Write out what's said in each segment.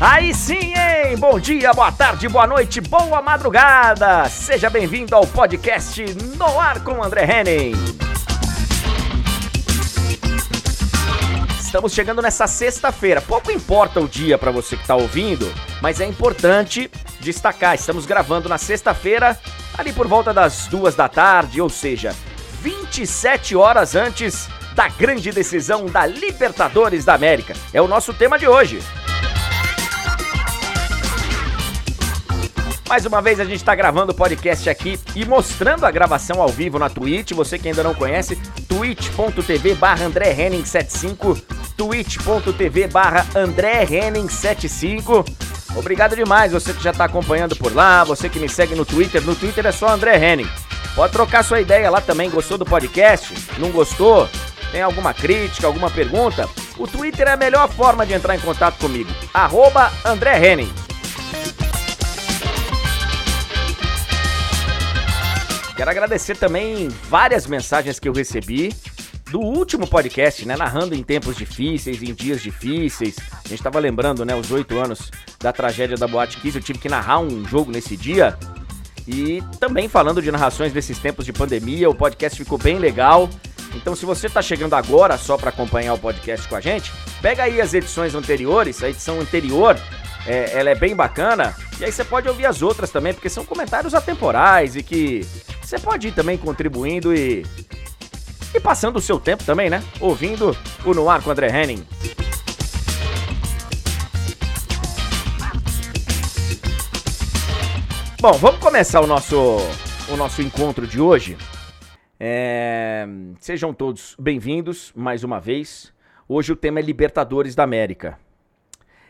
Aí sim, hein? Bom dia, boa tarde, boa noite, boa madrugada! Seja bem-vindo ao podcast No Ar com André Henning. Estamos chegando nessa sexta-feira. Pouco importa o dia para você que está ouvindo, mas é importante destacar. Estamos gravando na sexta-feira, ali por volta das duas da tarde, ou seja, 27 horas antes da grande decisão da Libertadores da América. É o nosso tema de hoje. Mais uma vez a gente está gravando o podcast aqui e mostrando a gravação ao vivo na Twitch. Você que ainda não conhece, twitch.tv barra André Henning 75, twitch.tv barra André Henning 75. Obrigado demais você que já está acompanhando por lá, você que me segue no Twitter. No Twitter é só André Henning. Pode trocar sua ideia lá também. Gostou do podcast? Não gostou? Tem alguma crítica, alguma pergunta? O Twitter é a melhor forma de entrar em contato comigo. Arroba André Henning. Quero agradecer também várias mensagens que eu recebi do último podcast, né? Narrando em tempos difíceis, em dias difíceis. A gente tava lembrando, né? Os oito anos da tragédia da Boate Kiss. Eu tive que narrar um jogo nesse dia. E também falando de narrações desses tempos de pandemia. O podcast ficou bem legal. Então, se você está chegando agora só para acompanhar o podcast com a gente, pega aí as edições anteriores, a edição anterior, é, ela é bem bacana. E aí você pode ouvir as outras também, porque são comentários atemporais e que você pode ir também contribuindo e. E passando o seu tempo também, né? Ouvindo o No Ar com André Henning. Bom, vamos começar o nosso, o nosso encontro de hoje. É, sejam todos bem-vindos mais uma vez. Hoje o tema é Libertadores da América.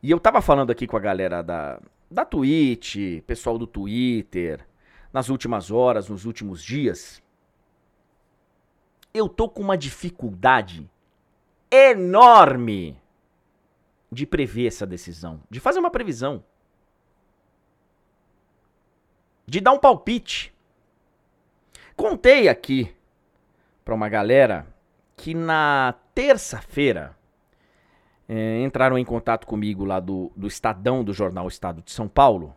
E eu tava falando aqui com a galera da, da Twitch, pessoal do Twitter, nas últimas horas, nos últimos dias, eu tô com uma dificuldade enorme de prever essa decisão, de fazer uma previsão, de dar um palpite. Contei aqui para uma galera que na terça-feira é, entraram em contato comigo lá do, do Estadão do jornal Estado de São Paulo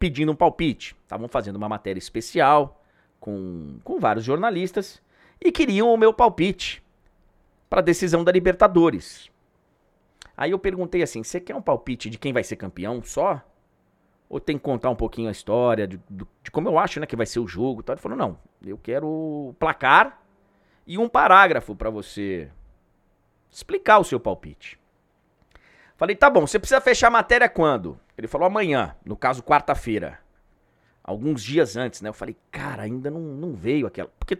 pedindo um palpite. Estavam fazendo uma matéria especial com, com vários jornalistas e queriam o meu palpite para a decisão da Libertadores. Aí eu perguntei assim: você quer um palpite de quem vai ser campeão só? Ou tem que contar um pouquinho a história de, de como eu acho né, que vai ser o jogo? Ele falou: não, eu quero placar e um parágrafo para você explicar o seu palpite. Falei, tá bom, você precisa fechar a matéria quando? Ele falou amanhã, no caso quarta-feira. Alguns dias antes, né? Eu falei, cara, ainda não, não veio aquela. Porque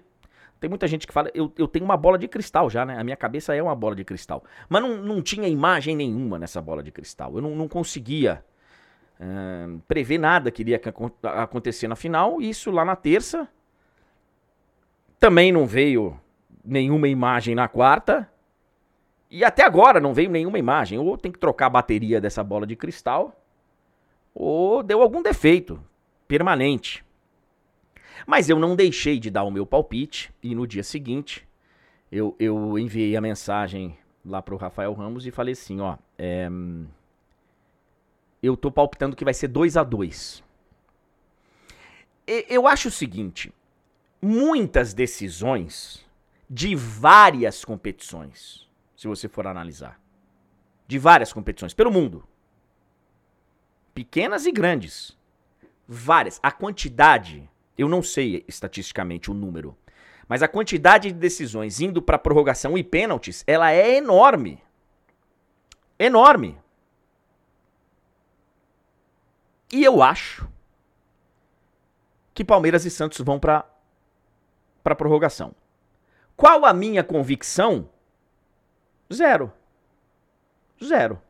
tem muita gente que fala, eu, eu tenho uma bola de cristal já, né? A minha cabeça é uma bola de cristal. Mas não, não tinha imagem nenhuma nessa bola de cristal. Eu não, não conseguia uh, prever nada que iria acontecer na final. Isso lá na terça. Também não veio nenhuma imagem na quarta. E até agora não veio nenhuma imagem. Ou tem que trocar a bateria dessa bola de cristal, ou deu algum defeito permanente. Mas eu não deixei de dar o meu palpite e no dia seguinte eu, eu enviei a mensagem lá pro Rafael Ramos e falei assim, ó, é, eu tô palpitando que vai ser 2 a 2 Eu acho o seguinte, muitas decisões de várias competições se você for analisar. De várias competições pelo mundo. Pequenas e grandes. Várias. A quantidade, eu não sei estatisticamente o número, mas a quantidade de decisões indo para prorrogação e pênaltis, ela é enorme. Enorme. E eu acho que Palmeiras e Santos vão para para prorrogação. Qual a minha convicção? Zero. Zero.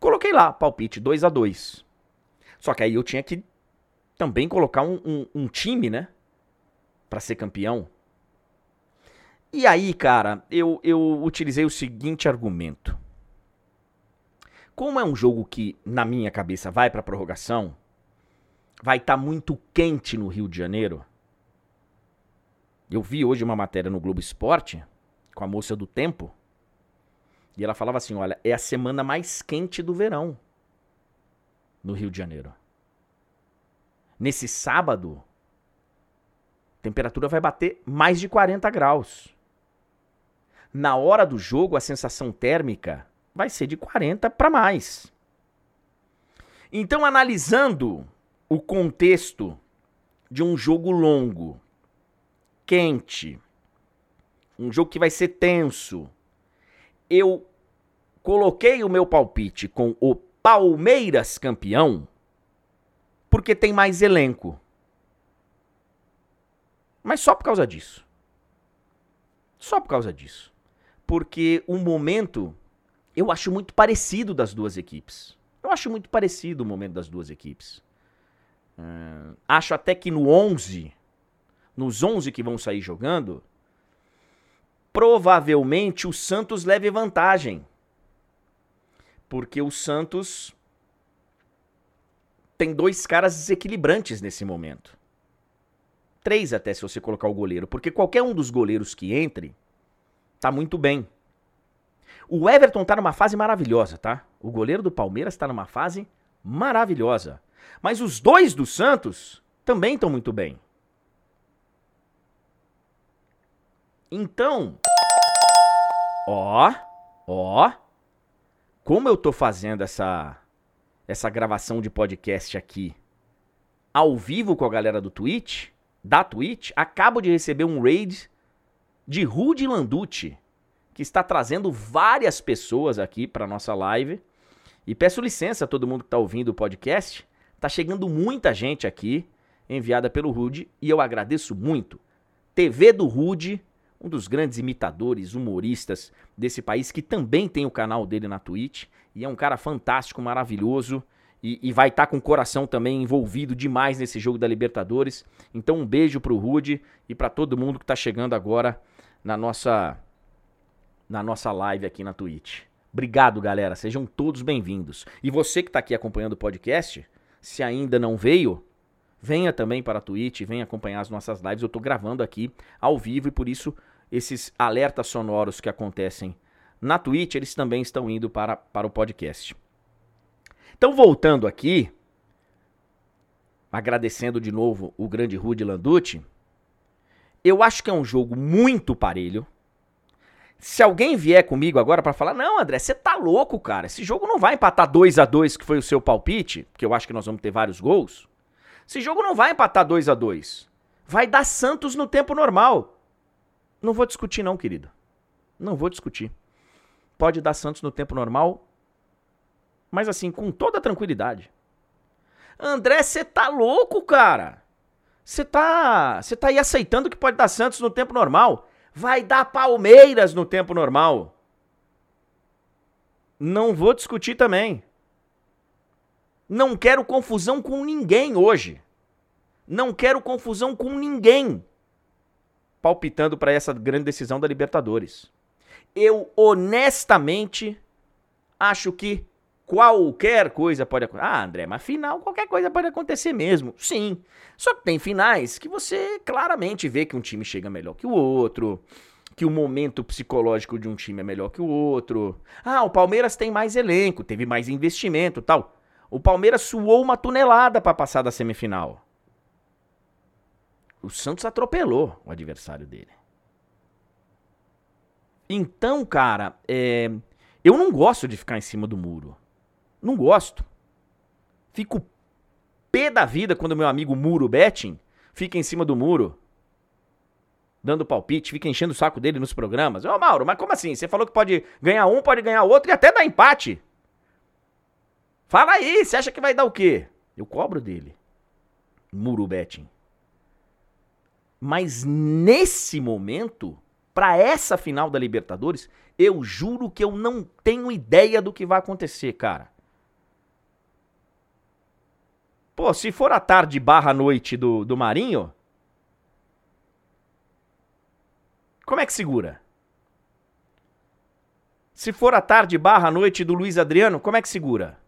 Coloquei lá, palpite 2 a 2 Só que aí eu tinha que também colocar um, um, um time, né? Pra ser campeão. E aí, cara, eu, eu utilizei o seguinte argumento. Como é um jogo que, na minha cabeça, vai pra prorrogação, vai estar tá muito quente no Rio de Janeiro. Eu vi hoje uma matéria no Globo Esporte com a moça do tempo e ela falava assim: olha, é a semana mais quente do verão. No Rio de Janeiro. Nesse sábado, a temperatura vai bater mais de 40 graus. Na hora do jogo, a sensação térmica vai ser de 40 para mais. Então, analisando o contexto de um jogo longo, quente, um jogo que vai ser tenso, eu coloquei o meu palpite com o Palmeiras campeão porque tem mais elenco. Mas só por causa disso. Só por causa disso. Porque o momento eu acho muito parecido das duas equipes. Eu acho muito parecido o momento das duas equipes. Uh, acho até que no 11, nos 11 que vão sair jogando, provavelmente o Santos leve vantagem. Porque o Santos tem dois caras desequilibrantes nesse momento. Três até se você colocar o goleiro, porque qualquer um dos goleiros que entre tá muito bem. O Everton tá numa fase maravilhosa, tá? O goleiro do Palmeiras tá numa fase maravilhosa. Mas os dois do Santos também estão muito bem. Então, ó, ó, como eu tô fazendo essa essa gravação de podcast aqui ao vivo com a galera do Twitch, da Twitch, acabo de receber um raid de Rudy Landucci, que está trazendo várias pessoas aqui para nossa live. E peço licença a todo mundo que está ouvindo o podcast. Tá chegando muita gente aqui, enviada pelo Rude, e eu agradeço muito. TV do Rude, um dos grandes imitadores, humoristas desse país, que também tem o canal dele na Twitch, e é um cara fantástico, maravilhoso, e, e vai estar tá com o coração também envolvido demais nesse jogo da Libertadores. Então um beijo pro Rude e para todo mundo que está chegando agora na nossa na nossa live aqui na Twitch. Obrigado, galera. Sejam todos bem-vindos. E você que está aqui acompanhando o podcast, se ainda não veio, venha também para a Twitch, venha acompanhar as nossas lives. Eu estou gravando aqui ao vivo e por isso esses alertas sonoros que acontecem na Twitch, eles também estão indo para, para o podcast. Então, voltando aqui, agradecendo de novo o grande Rudy Landucci, eu acho que é um jogo muito parelho. Se alguém vier comigo agora para falar, não, André, você tá louco, cara. Esse jogo não vai empatar 2 a 2 que foi o seu palpite, porque eu acho que nós vamos ter vários gols. Esse jogo não vai empatar 2 a 2 Vai dar Santos no tempo normal. Não vou discutir, não, querido. Não vou discutir. Pode dar Santos no tempo normal, mas assim, com toda tranquilidade. André, você tá louco, cara? Você tá, você tá aí aceitando que pode dar Santos no tempo normal? Vai dar Palmeiras no tempo normal. Não vou discutir também. Não quero confusão com ninguém hoje. Não quero confusão com ninguém palpitando para essa grande decisão da Libertadores. Eu honestamente acho que qualquer coisa pode acontecer. Ah, André, mas final qualquer coisa pode acontecer mesmo. Sim. Só que tem finais que você claramente vê que um time chega melhor que o outro, que o momento psicológico de um time é melhor que o outro. Ah, o Palmeiras tem mais elenco, teve mais investimento, tal. O Palmeiras suou uma tonelada para passar da semifinal. O Santos atropelou o adversário dele. Então, cara, é... eu não gosto de ficar em cima do muro. Não gosto. Fico pé da vida quando meu amigo Muro Betting fica em cima do muro, dando palpite, fica enchendo o saco dele nos programas. Ô, Mauro, mas como assim? Você falou que pode ganhar um, pode ganhar outro e até dar empate. Fala aí, você acha que vai dar o quê? Eu cobro dele. Muro betting. Mas nesse momento, para essa final da Libertadores, eu juro que eu não tenho ideia do que vai acontecer, cara. Pô, se for a tarde barra noite do, do Marinho, como é que segura? Se for a tarde barra noite do Luiz Adriano, como é que segura?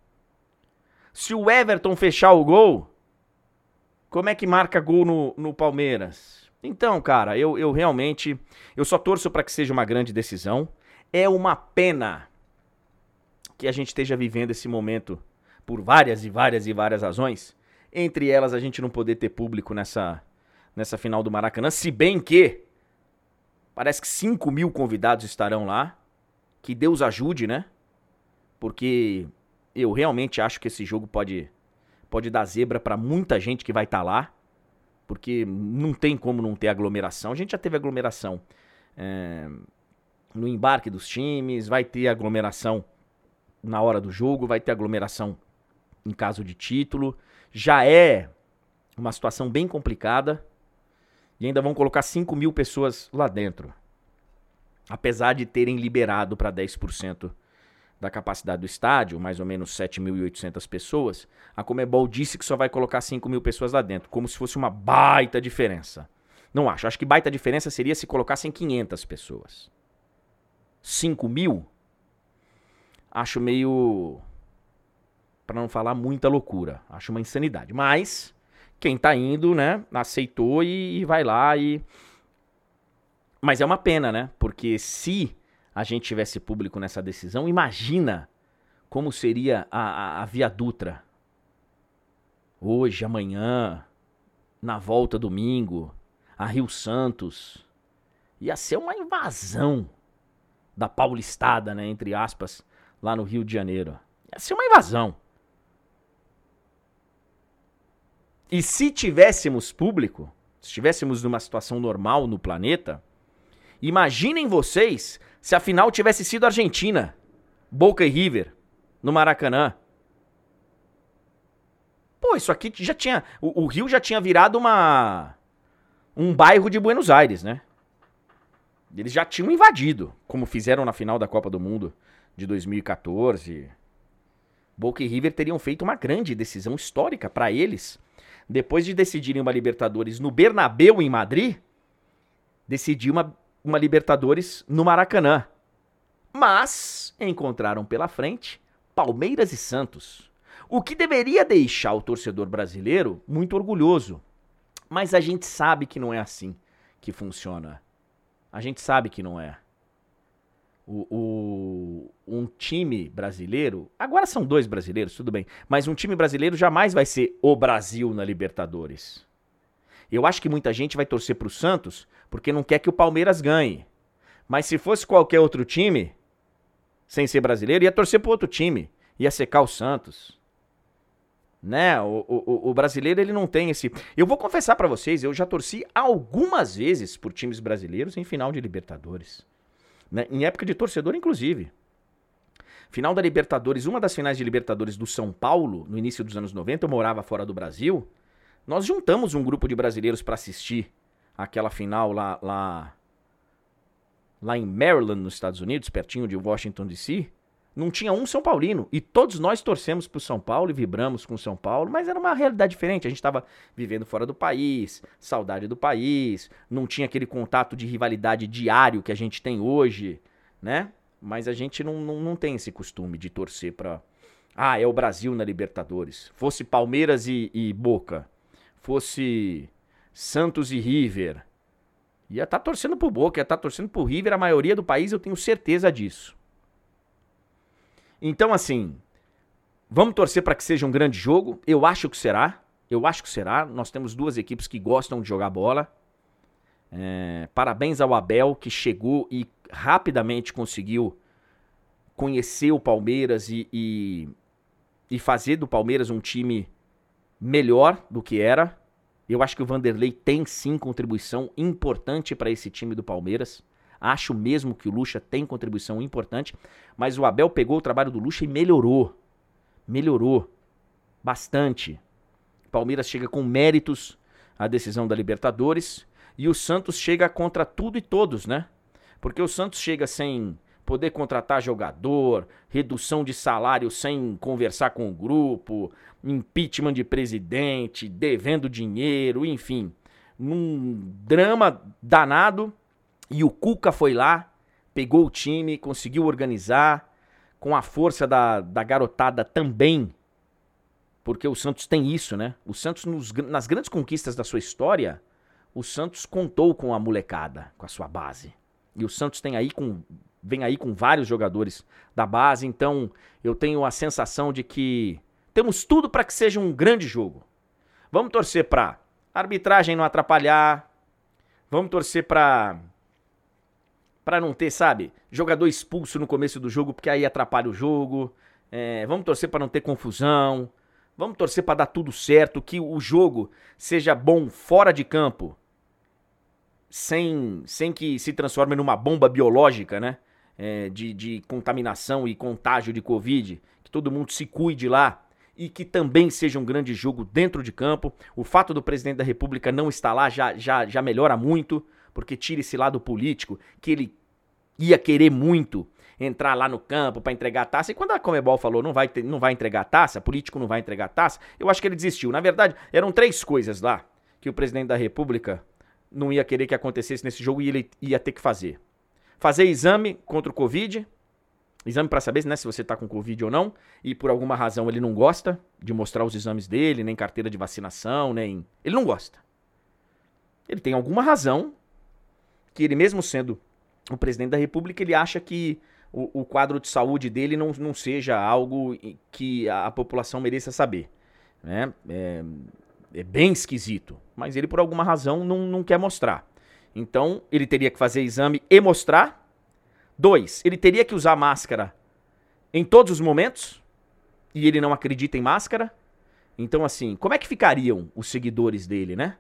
Se o Everton fechar o gol, como é que marca gol no, no Palmeiras? Então, cara, eu, eu realmente. Eu só torço para que seja uma grande decisão. É uma pena que a gente esteja vivendo esse momento por várias e várias e várias razões. Entre elas, a gente não poder ter público nessa, nessa final do Maracanã, se bem que parece que 5 mil convidados estarão lá. Que Deus ajude, né? Porque eu realmente acho que esse jogo pode, pode dar zebra para muita gente que vai estar tá lá. Porque não tem como não ter aglomeração. A gente já teve aglomeração é, no embarque dos times, vai ter aglomeração na hora do jogo, vai ter aglomeração em caso de título. Já é uma situação bem complicada. E ainda vão colocar 5 mil pessoas lá dentro. Apesar de terem liberado para 10% da capacidade do estádio, mais ou menos 7.800 pessoas, a Comebol disse que só vai colocar 5 mil pessoas lá dentro, como se fosse uma baita diferença. Não acho. Acho que baita diferença seria se colocassem 500 pessoas. 5 mil? Acho meio. Para não falar muita loucura. Acho uma insanidade. Mas quem tá indo, né, aceitou e, e vai lá e. Mas é uma pena, né? Porque se a gente tivesse público nessa decisão, imagina como seria a, a, a Via Dutra. Hoje, amanhã, na volta domingo, a Rio Santos. Ia ser uma invasão da paulistada, né, entre aspas, lá no Rio de Janeiro. Ia ser uma invasão. E se tivéssemos público, se estivéssemos numa situação normal no planeta, imaginem vocês se a final tivesse sido Argentina, Boca e River, no Maracanã. Pô, isso aqui já tinha. O, o Rio já tinha virado uma. Um bairro de Buenos Aires, né? Eles já tinham invadido, como fizeram na final da Copa do Mundo de 2014. Boca e River teriam feito uma grande decisão histórica para eles depois de decidirem uma Libertadores no Bernabeu, em Madrid, decidir uma, uma Libertadores no Maracanã. Mas encontraram pela frente Palmeiras e Santos. O que deveria deixar o torcedor brasileiro muito orgulhoso. Mas a gente sabe que não é assim que funciona. A gente sabe que não é o, o, um time brasileiro, agora são dois brasileiros, tudo bem, mas um time brasileiro jamais vai ser o Brasil na Libertadores. Eu acho que muita gente vai torcer pro Santos porque não quer que o Palmeiras ganhe. Mas se fosse qualquer outro time, sem ser brasileiro, ia torcer pro outro time, ia secar o Santos. Né? O, o, o brasileiro ele não tem esse. Eu vou confessar para vocês, eu já torci algumas vezes por times brasileiros em final de Libertadores. Né? Em época de torcedor, inclusive. Final da Libertadores, uma das finais de Libertadores do São Paulo, no início dos anos 90, eu morava fora do Brasil. Nós juntamos um grupo de brasileiros para assistir aquela final lá, lá, lá em Maryland, nos Estados Unidos, pertinho de Washington DC não tinha um São Paulino. E todos nós torcemos pro São Paulo e vibramos com o São Paulo, mas era uma realidade diferente. A gente estava vivendo fora do país, saudade do país, não tinha aquele contato de rivalidade diário que a gente tem hoje, né? Mas a gente não, não, não tem esse costume de torcer pra. Ah, é o Brasil na Libertadores. Fosse Palmeiras e, e Boca, fosse Santos e River. Ia estar tá torcendo pro Boca, ia estar tá torcendo pro River, a maioria do país, eu tenho certeza disso. Então, assim, vamos torcer para que seja um grande jogo. Eu acho que será. Eu acho que será. Nós temos duas equipes que gostam de jogar bola. É, parabéns ao Abel, que chegou e rapidamente conseguiu conhecer o Palmeiras e, e, e fazer do Palmeiras um time melhor do que era. Eu acho que o Vanderlei tem sim contribuição importante para esse time do Palmeiras. Acho mesmo que o Lucha tem contribuição importante, mas o Abel pegou o trabalho do Lucha e melhorou. Melhorou bastante. Palmeiras chega com méritos à decisão da Libertadores e o Santos chega contra tudo e todos, né? Porque o Santos chega sem poder contratar jogador, redução de salário sem conversar com o grupo, impeachment de presidente, devendo dinheiro, enfim, num drama danado e o Cuca foi lá, pegou o time, conseguiu organizar, com a força da, da garotada também. Porque o Santos tem isso, né? O Santos, nos, nas grandes conquistas da sua história, o Santos contou com a molecada, com a sua base. E o Santos tem aí com, vem aí com vários jogadores da base, então eu tenho a sensação de que Temos tudo para que seja um grande jogo. Vamos torcer para arbitragem não atrapalhar. Vamos torcer para para não ter, sabe, jogador expulso no começo do jogo, porque aí atrapalha o jogo. É, vamos torcer para não ter confusão. Vamos torcer para dar tudo certo, que o jogo seja bom fora de campo, sem, sem que se transforme numa bomba biológica, né? É, de, de contaminação e contágio de Covid. Que todo mundo se cuide lá e que também seja um grande jogo dentro de campo. O fato do presidente da República não estar lá já, já, já melhora muito, porque tira esse lado político que ele ia querer muito entrar lá no campo para entregar a taça. E quando a Comebol falou não vai, ter, não vai entregar a taça, político não vai entregar a taça, eu acho que ele desistiu. Na verdade, eram três coisas lá que o presidente da República não ia querer que acontecesse nesse jogo e ele ia ter que fazer. Fazer exame contra o Covid, exame para saber né, se você tá com Covid ou não, e por alguma razão ele não gosta de mostrar os exames dele, nem carteira de vacinação, nem. Ele não gosta. Ele tem alguma razão que ele, mesmo sendo o presidente da República, ele acha que o, o quadro de saúde dele não, não seja algo que a, a população mereça saber. Né? É, é, bem esquisito. Mas ele, por alguma razão, não, não quer mostrar. Então, ele teria que fazer exame e mostrar. Dois, ele teria que usar máscara em todos os momentos. E ele não acredita em máscara. Então, assim, como é que ficariam os seguidores dele, né?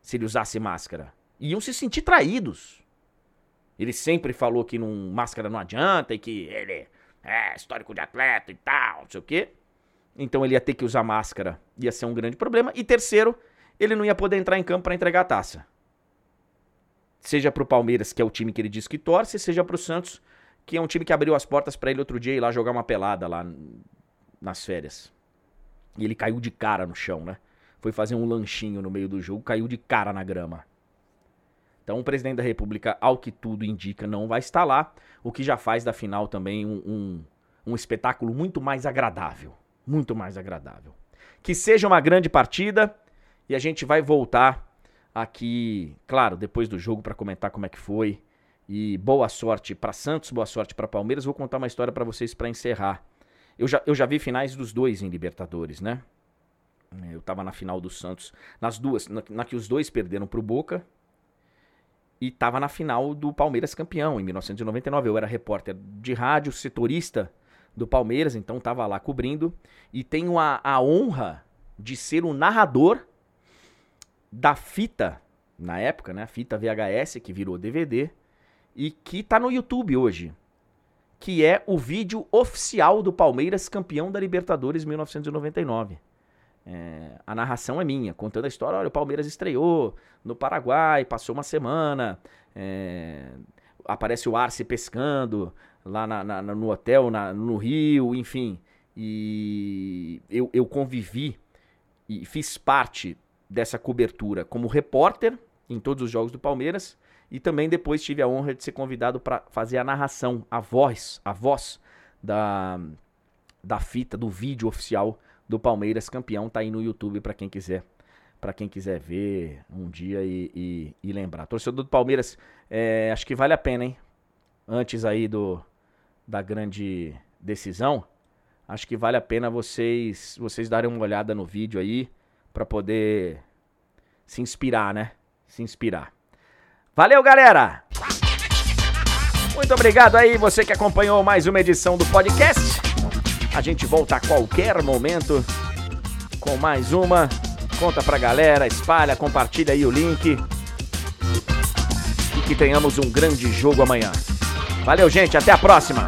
Se ele usasse máscara? Iam se sentir traídos. Ele sempre falou que não, máscara não adianta e que ele é histórico de atleta e tal, não sei o quê. Então ele ia ter que usar máscara, ia ser um grande problema. E terceiro, ele não ia poder entrar em campo para entregar a taça. Seja pro Palmeiras, que é o time que ele diz que torce, seja pro Santos, que é um time que abriu as portas para ele outro dia ir lá jogar uma pelada lá nas férias. E ele caiu de cara no chão, né? Foi fazer um lanchinho no meio do jogo, caiu de cara na grama. Então o presidente da República, ao que tudo indica, não vai estar lá, o que já faz da final também um, um, um espetáculo muito mais agradável. Muito mais agradável. Que seja uma grande partida e a gente vai voltar aqui, claro, depois do jogo para comentar como é que foi. E boa sorte para Santos, boa sorte para Palmeiras. Vou contar uma história para vocês para encerrar. Eu já, eu já vi finais dos dois em Libertadores, né? Eu tava na final do Santos, nas duas, na, na que os dois perderam pro Boca, e estava na final do Palmeiras campeão em 1999. Eu era repórter de rádio, setorista do Palmeiras, então estava lá cobrindo e tenho a, a honra de ser o narrador da fita na época, né? Fita VHS que virou DVD e que está no YouTube hoje, que é o vídeo oficial do Palmeiras campeão da Libertadores 1999. É, a narração é minha, contando a história. Olha, o Palmeiras estreou no Paraguai, passou uma semana. É, aparece o Arce pescando lá na, na, no hotel, na, no Rio, enfim. E eu, eu convivi e fiz parte dessa cobertura como repórter em todos os jogos do Palmeiras. E também depois tive a honra de ser convidado para fazer a narração, a voz, a voz da, da fita, do vídeo oficial do Palmeiras campeão, tá aí no YouTube para quem quiser para quem quiser ver um dia e, e, e lembrar. Torcedor do Palmeiras, é, acho que vale a pena, hein? Antes aí do da grande decisão, acho que vale a pena vocês vocês darem uma olhada no vídeo aí para poder se inspirar, né? Se inspirar. Valeu, galera! Muito obrigado aí você que acompanhou mais uma edição do podcast. A gente volta a qualquer momento com mais uma. Conta pra galera, espalha, compartilha aí o link. E que tenhamos um grande jogo amanhã. Valeu, gente, até a próxima!